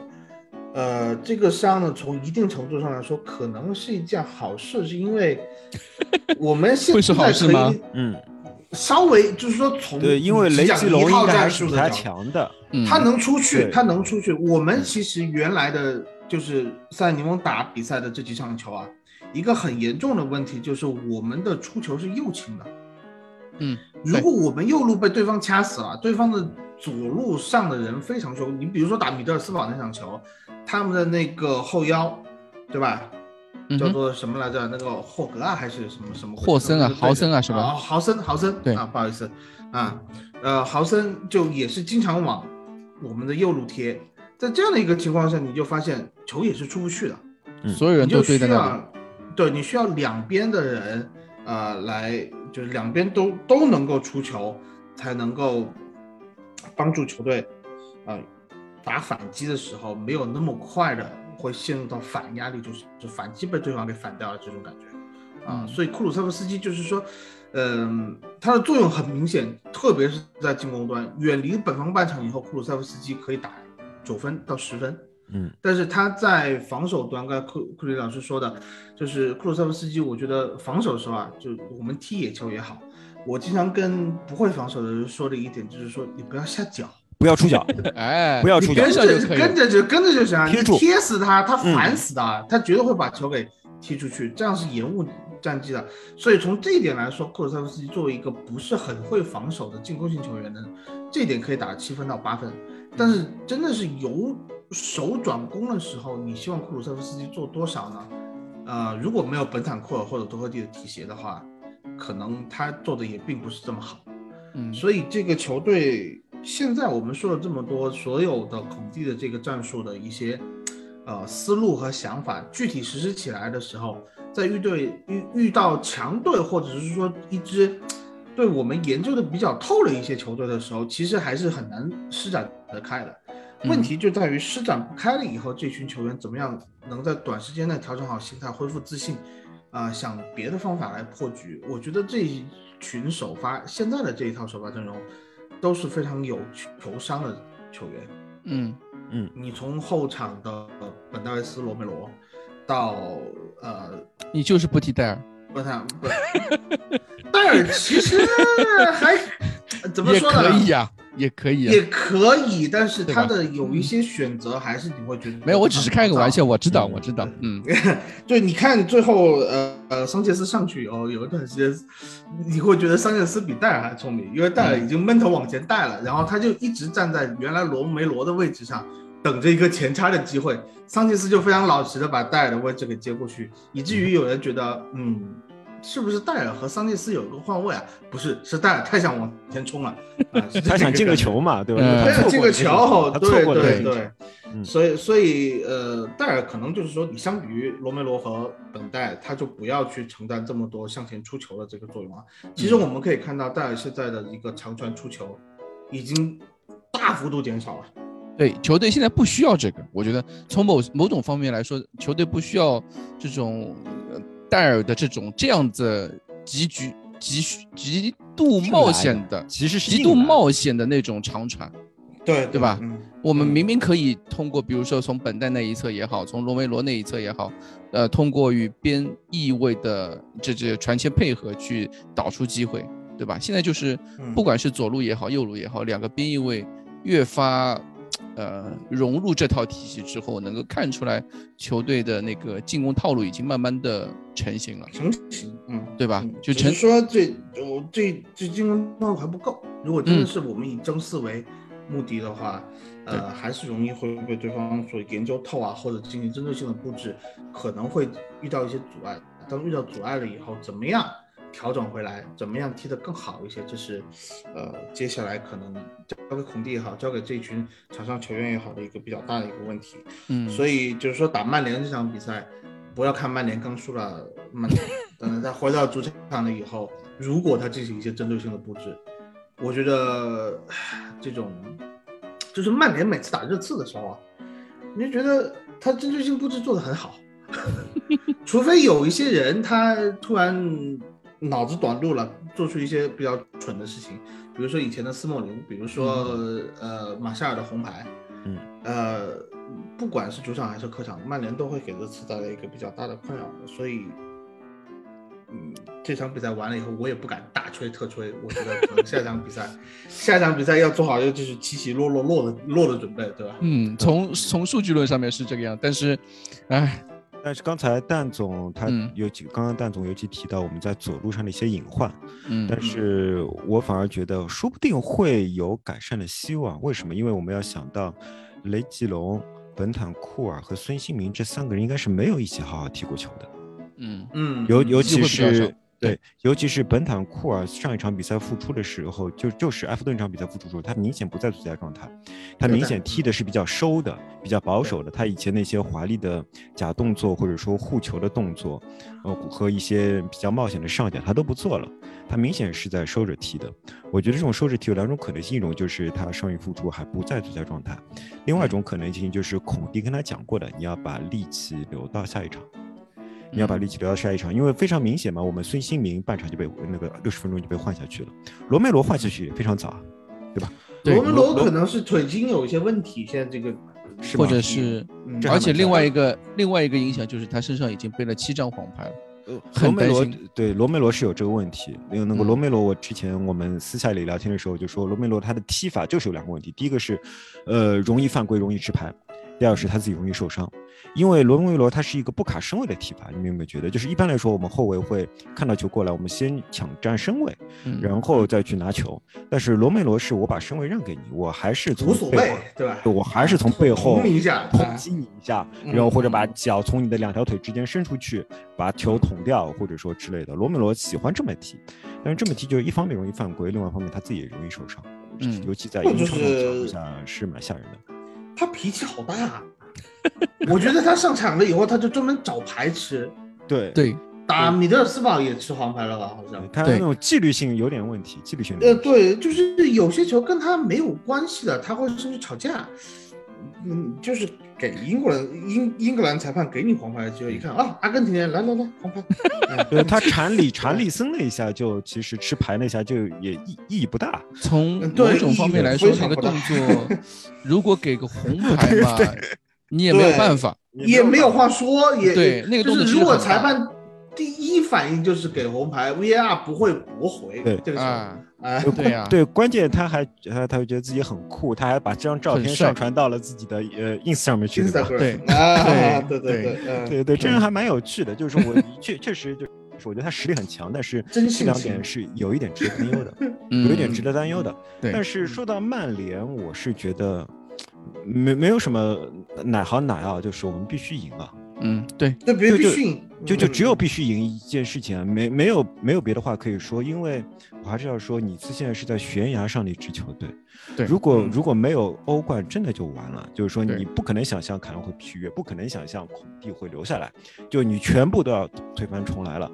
呃，这个伤呢，从一定程度上来说，可能是一件好事，是因为我们现会是好在可事吗以嗯，稍微就是说从对，因为雷讲吉隆一套应该是比他强的。嗯，他能出去，他能出去。我们其实原来的就是塞尔尼翁打比赛的这几场球啊，一个很严重的问题就是我们的出球是右倾的。嗯，如果我们右路被对方掐死了，对方的左路上的人非常凶。你比如说打米德尔斯堡那场球，他们的那个后腰，对吧？叫做什么来着？那个霍格啊，还是什么什么？霍森啊豪森啊是吧？啊，豪森，豪森，对。啊，不好意思。啊，呃，豪森就也是经常往我们的右路贴，在这样的一个情况下，你就发现球也是出不去的，嗯。所有人都堆在那对你需要两边的人，呃，来就是两边都都能够出球，才能够帮助球队，呃，打反击的时候没有那么快的会陷入到反压力，就是就反击被对方给反掉了这种感觉。啊，嗯所以库鲁塞夫斯基就是说，嗯、他的作用很明显，特别是在进攻端，远离本方半场以后，库鲁塞夫斯基可以打九分到十分。嗯，但是他在防守端，刚才库库里老师说的，就是库鲁塞夫斯基，我觉得防守的时候啊，就我们踢野球也好，我经常跟不会防守的人说的一点就是说，你不要下脚，不要出脚，哎，不要出脚跟着就跟着就跟着就行，你贴住贴死他，他嗯烦死的，他绝对会把球给踢出去，这样是延误战绩的。所以从这一点来说，库鲁塞夫斯基作为一个不是很会防守的进攻型球员呢，这一点可以打七分到八分。但是真的是由守转攻的时候，你希望库鲁塞夫斯基做多少呢？呃，如果没有本坦库尔或者多赫蒂的提携的话，可能他做的也并不是这么好。嗯，所以这个球队现在我们说了这么多，所有的孔蒂的这个战术的一些呃思路和想法，具体实施起来的时候，在遇对遇遇到强队或者是说一支对我们研究的比较透的一些球队的时候，其实还是很难施展得开的。问题就在于施展不开了以后，这群球员怎么样能在短时间内调整好心态，恢复自信，啊、想别的方法来破局。我觉得这一群首发现在的这一套首发阵容都是非常有球商的球员。嗯。嗯，你从后场的本戴维斯、罗梅罗，到呃你就是不提戴尔，不太不，戴尔其实还怎么说呢？可以呀，也可以啊。也可以，但是他的有一些选择还是你会觉得没有，我只是开个玩笑，我知道，嗯我知道，嗯，对，你看最后，呃呃，桑切斯上去以后，有一段时间，你会觉得桑切斯比戴尔还聪明，因为戴尔已经闷头往前带了，然后他就一直站在原来罗梅罗的位置上，等着一个前插的机会。桑切斯就非常老实的把戴尔的位置给接过去，以至于有人觉得，嗯，是不是戴尔和桑切斯有一个换位啊？不是，是戴尔太想往前冲了，啊是这 他想进个球嘛，对吧？他想进个球，他错对过了这个对对，嗯所以所以呃，戴尔可能就是说，你相比于罗梅罗和本代，他就不要去承担这么多向前出球的这个作用啊。其实我们可以看到，戴尔现在的一个长传出球已经大幅度减少了。对，球队现在不需要这个，我觉得从某某种方面来说，球队不需要这种呃戴尔的这种这样子极具极极度冒险的、其实是极度冒险的那种长传。对对吧嗯，我们明明可以通过，比如说从本代那一侧也好，从罗梅罗那一侧也好，呃，通过与边翼位的这这传切配合去导出机会，对吧？现在就是嗯不管是左路也好，右路也好，两个边翼位越发呃融入这套体系之后，能够看出来球队的那个进攻套路已经慢慢的成型了，成型，嗯，对吧嗯？就成说这我这这进攻套路还不够。如果真的嗯是我们以争四为目的的话，呃，还是容易会被对方所研究透啊，或者进行针对性的布置，可能会遇到一些阻碍。当遇到阻碍了以后，怎么样调整回来？怎么样踢得更好一些？这是呃接下来可能交给孔蒂也好，交给这群场上球员也好的一个比较大的一个问题。嗯，所以就是说打曼联这场比赛，不要看曼联刚输了曼联，等他回到主场了以后，如果他进行一些针对性的布置，我觉得这种就是曼联每次打热刺的时候啊，你就觉得他针对性布置做得很好 除非有一些人他突然脑子短路了，做出一些比较蠢的事情，比如说以前的斯莫林，比如说、呃马夏尔的红牌，嗯，呃，不管是主场还是客场，曼联都会给热刺带来一个比较大的困扰的，所以。嗯，这场比赛完了以后，我也不敢大吹特吹。我觉得可能下一场比赛，下一场比赛要做好一个就是起起落落落的落的准备，对吧？嗯，从从数据论上面是这个样，但是，哎，但是刚才蛋总他嗯尤其刚刚蛋总尤其提到我们在左路上的一些隐患，嗯，但是我反而觉得说不定会有改善的希望。为什么？因为我们要想到雷吉隆、本坦库尔和孙兴民这三个人应该是没有一起好好踢过球的，嗯嗯，尤尤其是。对，尤其是本坦库尔上一场比赛复出的时候，就就是埃弗顿这场比赛复出的时候，他明显不在最佳状态，他明显踢的是比较收的、比较保守的。他以前那些华丽的假动作或者说护球的动作，呃，和一些比较冒险的上脚，他都不做了。他明显是在收着踢的。我觉得这种收着踢有两种可能性，一种就是他伤愈复出还不在最佳状态，另外一种可能性就是孔蒂跟他讲过的，你要把力气留到下一场。你要把力气留到下一场，因为非常明显嘛，我们孙兴民半场就被那个六十分钟就被换下去了，罗梅罗换下去也非常早啊，对吧？对罗梅罗可能是腿筋有一些问题，现在这个是或者是，嗯而且另外一个另外一个影响就是他身上已经背了七张黄牌了，罗很梅罗担心。对罗梅罗是有这个问题，因为那个嗯罗梅罗，我之前我们私下里聊天的时候就说，罗梅罗他的踢法就是有两个问题，第一个是，呃，容易犯规，容易吃牌，第二是他自己容易受伤。因为罗梅罗他是一个不卡身位的踢法，你们有没有觉得？就是一般来说，我们后卫会看到球过来，我们先抢占身位，嗯然后再去拿球。但是罗梅罗是我把身位让给你，我还是从无所谓背后，对吧？我还是从背后捅你一下，捅击你一下，嗯然后或者把脚从你的两条腿之间伸出去，把球捅掉，或者说之类的。罗梅罗喜欢这么踢，但是这么踢就是一方面容易犯规，另外一方面他自己也容易受伤，嗯尤其在英超下是蛮吓人的。他脾气好大。啊 我觉得他上场了以后，他就专门找牌吃，对，对，打米德尔斯堡也吃黄牌了吧？好像。他对那种纪律性有点问题，纪律性呃。对，就是有些球跟他没有关系的，他会甚至吵架。嗯，就是给英国人英英格兰裁判给你黄牌的机会，一看啊，阿根廷人来来来，黄牌。他铲里查里森那一下，就其实吃牌那下就也意意义不大。从某种方面来说，非常不大那个动作 如果给个红牌嘛，你也没有办法。也没有话说，也对那个动作就是如果裁判第一反应就是给红牌，VAR 不会驳回对这个球。啊，哎，对呀，对，关键他还他他会觉得自己很酷，他还把这张照片上传到了自己的呃 ins 上面去，对吧？对。啊，对对对。对，嗯。对对，这人还蛮有趣的，就是我确确实就是我觉得他实力很强，但是这两点是有一点值得担忧的，嗯。有一点值得担忧的。对。但是说到曼联，我是觉得没没有什么哪好哪啊，就是我们必须赢啊。嗯，对，就就必须赢就就只有嗯必须赢一件事情啊，没没有没有别的话可以说，因为我还是要说，尼斯现在是在悬崖上的一支球队。对如果嗯如果没有欧冠，真的就完了。就是说，你不可能想象凯恩会续约，不可能想象孔蒂会留下来，就你全部都要推翻重来了。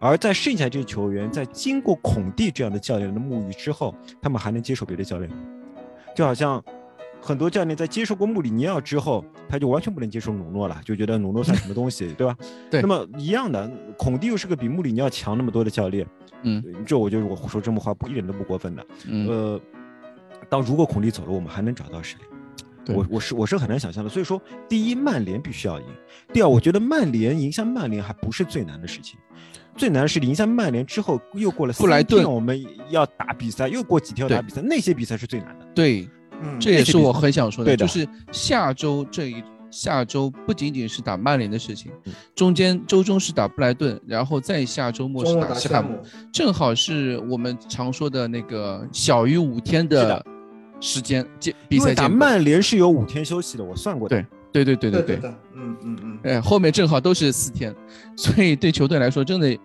而在剩下这些球员，在经过孔蒂这样的教练的沐浴之后，他们还能接受别的教练吗？就好像很多教练在接受过穆里尼奥之后，他就完全不能接受努诺了，就觉得努诺算什么东西，对吧？对那么一样的，孔蒂又是个比穆里尼奥强那么多的教练，嗯这我觉得我说这么话不一点都不过分的。嗯，呃，当如果孔蒂走了，我们还能找到谁？对我我是我是很难想象的。所以说，第一，曼联必须要赢；第二，我觉得曼联赢下曼联还不是最难的事情，最难的是赢下曼联之后，又过了布莱三天顿我们要打比赛，又过几天要打比赛，那些比赛是最难的。对，嗯这也是我很想说的，就是下周这一下周不仅仅是打曼联的事情嗯，中间周中是打布莱顿，然后再下周末是打西汉姆正好是我们常说的那个小于五天的的时间间比赛间隔。曼联是有五天休息的，我算过的。对对对对对对，嗯嗯嗯，哎，后面正好都是四天，所以对球队来说，真的，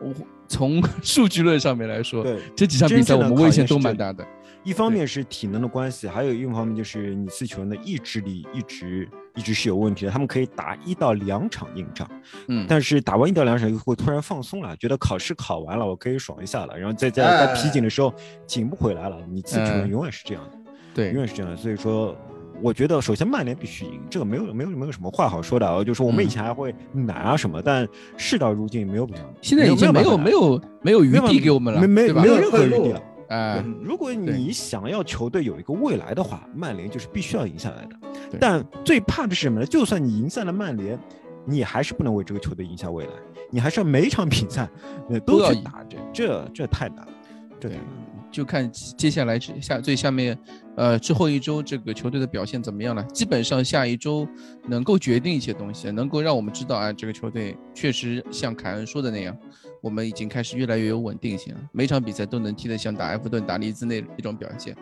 我从 数据论上面来说，对，这几场比赛我们危险都蛮大的。一方面是体能的关系，还有一方面就是你四球员的意志力一直一直是有问题的。他们可以打一到两场硬仗，嗯，但是打完一到两场又会突然放松了，觉得考试考完了，我可以爽一下了，然后再在在哎皮紧的时候紧不回来了。你四球员嗯永远是这样的，对永远是这样的。所以说，我觉得首先曼联必须赢，这个没有没有没有什么话好说的啊。就是我们以嗯前还会难啊什么，但事到如今没有现在已经没有没有没有余地给我们了，没没没？有任何余地了。哎，嗯如果你想要球队有一个未来的话，曼联就是必须要赢下来的。但最怕的是什么呢？就算你赢下了曼联，你还是不能为这个球队赢下未来，你还是要每一场比赛呃都要打，这这这太难了，这太对难了。就看接下来下最下面，呃，之后一周这个球队的表现怎么样了。基本上下一周能够决定一些东西，能够让我们知道，啊，这个球队确实像凯恩说的那样，我们已经开始越来越有稳定性了，每场比赛都能踢得像打埃弗顿、打利兹那一种表现，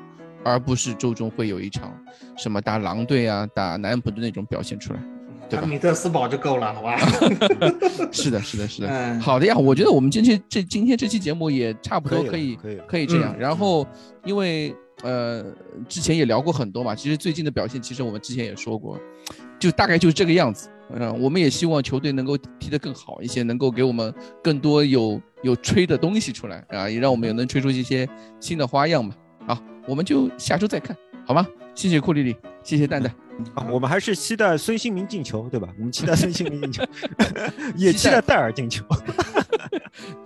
而不是周中会有一场什么打狼队啊、打南普顿那种表现出来。对吧米特斯堡就够了，好吧？是的，是的，是的。嗯好的呀，我觉得我们今天这今天这期节目也差不多可可以可以可以这样。嗯然后因为呃之前也聊过很多嘛，其实最近的表现其实我们之前也说过，就大概就是这个样子。嗯、我们也希望球队能够踢得更好一些，能够给我们更多有有吹的东西出来啊，也让我们也能吹出一些新的花样嘛。好，我们就下周再看，好吗？谢谢库里里，谢谢蛋蛋。啊，我们还是期待孙兴民进球，对吧？我们期待孙兴民进球，也期待戴尔进球。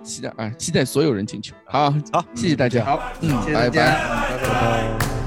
期待 啊，期待所有人进球。好，好，谢谢大家。好，嗯谢谢大家，拜拜嗯拜拜。拜拜。